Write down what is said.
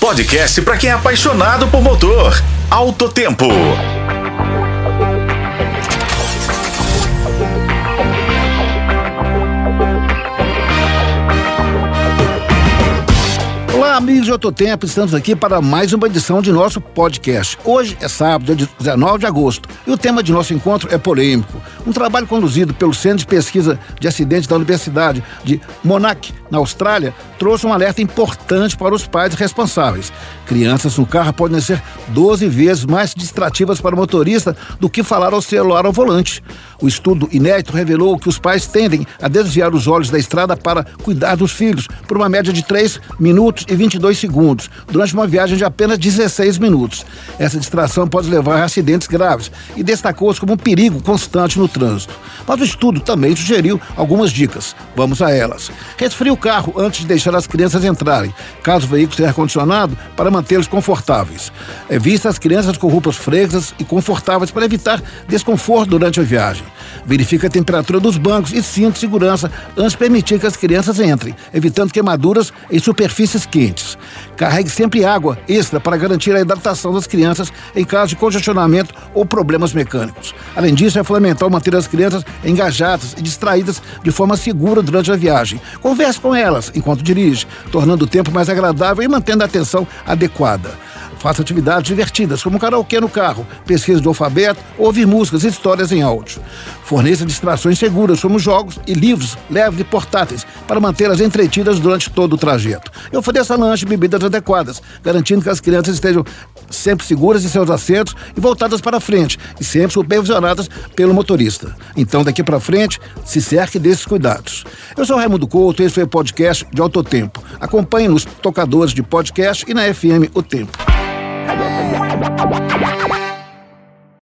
podcast para quem é apaixonado por motor. Alto Tempo. Olá, amigos de Outro Tempo, estamos aqui para mais uma edição de nosso podcast. Hoje é sábado, dia 19 de agosto, e o tema de nosso encontro é polêmico. Um trabalho conduzido pelo Centro de Pesquisa de Acidentes da Universidade de Monash, na Austrália, trouxe um alerta importante para os pais responsáveis. Crianças no carro podem ser 12 vezes mais distrativas para o motorista do que falar ao celular ao volante. O estudo inédito revelou que os pais tendem a desviar os olhos da estrada para cuidar dos filhos por uma média de 3 minutos e 22 segundos, durante uma viagem de apenas 16 minutos. Essa distração pode levar a acidentes graves e destacou-se como um perigo constante no trânsito. Mas o estudo também sugeriu algumas dicas. Vamos a elas. Resfrie o carro antes de deixar as crianças entrarem, caso o veículo seja ar-condicionado, para mantê-los confortáveis. Evite as crianças com roupas frescas e confortáveis para evitar desconforto durante a viagem. Verifique a temperatura dos bancos e cinto de segurança antes de permitir que as crianças entrem, evitando queimaduras em superfícies quentes. Carregue sempre água extra para garantir a hidratação das crianças em caso de congestionamento ou problemas mecânicos. Além disso, é fundamental manter as crianças engajadas e distraídas de forma segura durante a viagem. Converse com elas enquanto dirige, tornando o tempo mais agradável e mantendo a atenção adequada. Faça atividades divertidas, como karaokê no carro, pesquisa do alfabeto, ouvir músicas e histórias em áudio. Forneça distrações seguras, como jogos e livros leves e portáteis, para mantê-las entretidas durante todo o trajeto. E ofereça lanche e bebidas adequadas, garantindo que as crianças estejam sempre seguras em seus assentos e voltadas para frente, e sempre supervisionadas pelo motorista. Então, daqui para frente, se cerque desses cuidados. Eu sou Raimundo Couto, esse foi o podcast de Alto Tempo. Acompanhe nos tocadores de podcast e na FM O Tempo. Yeah.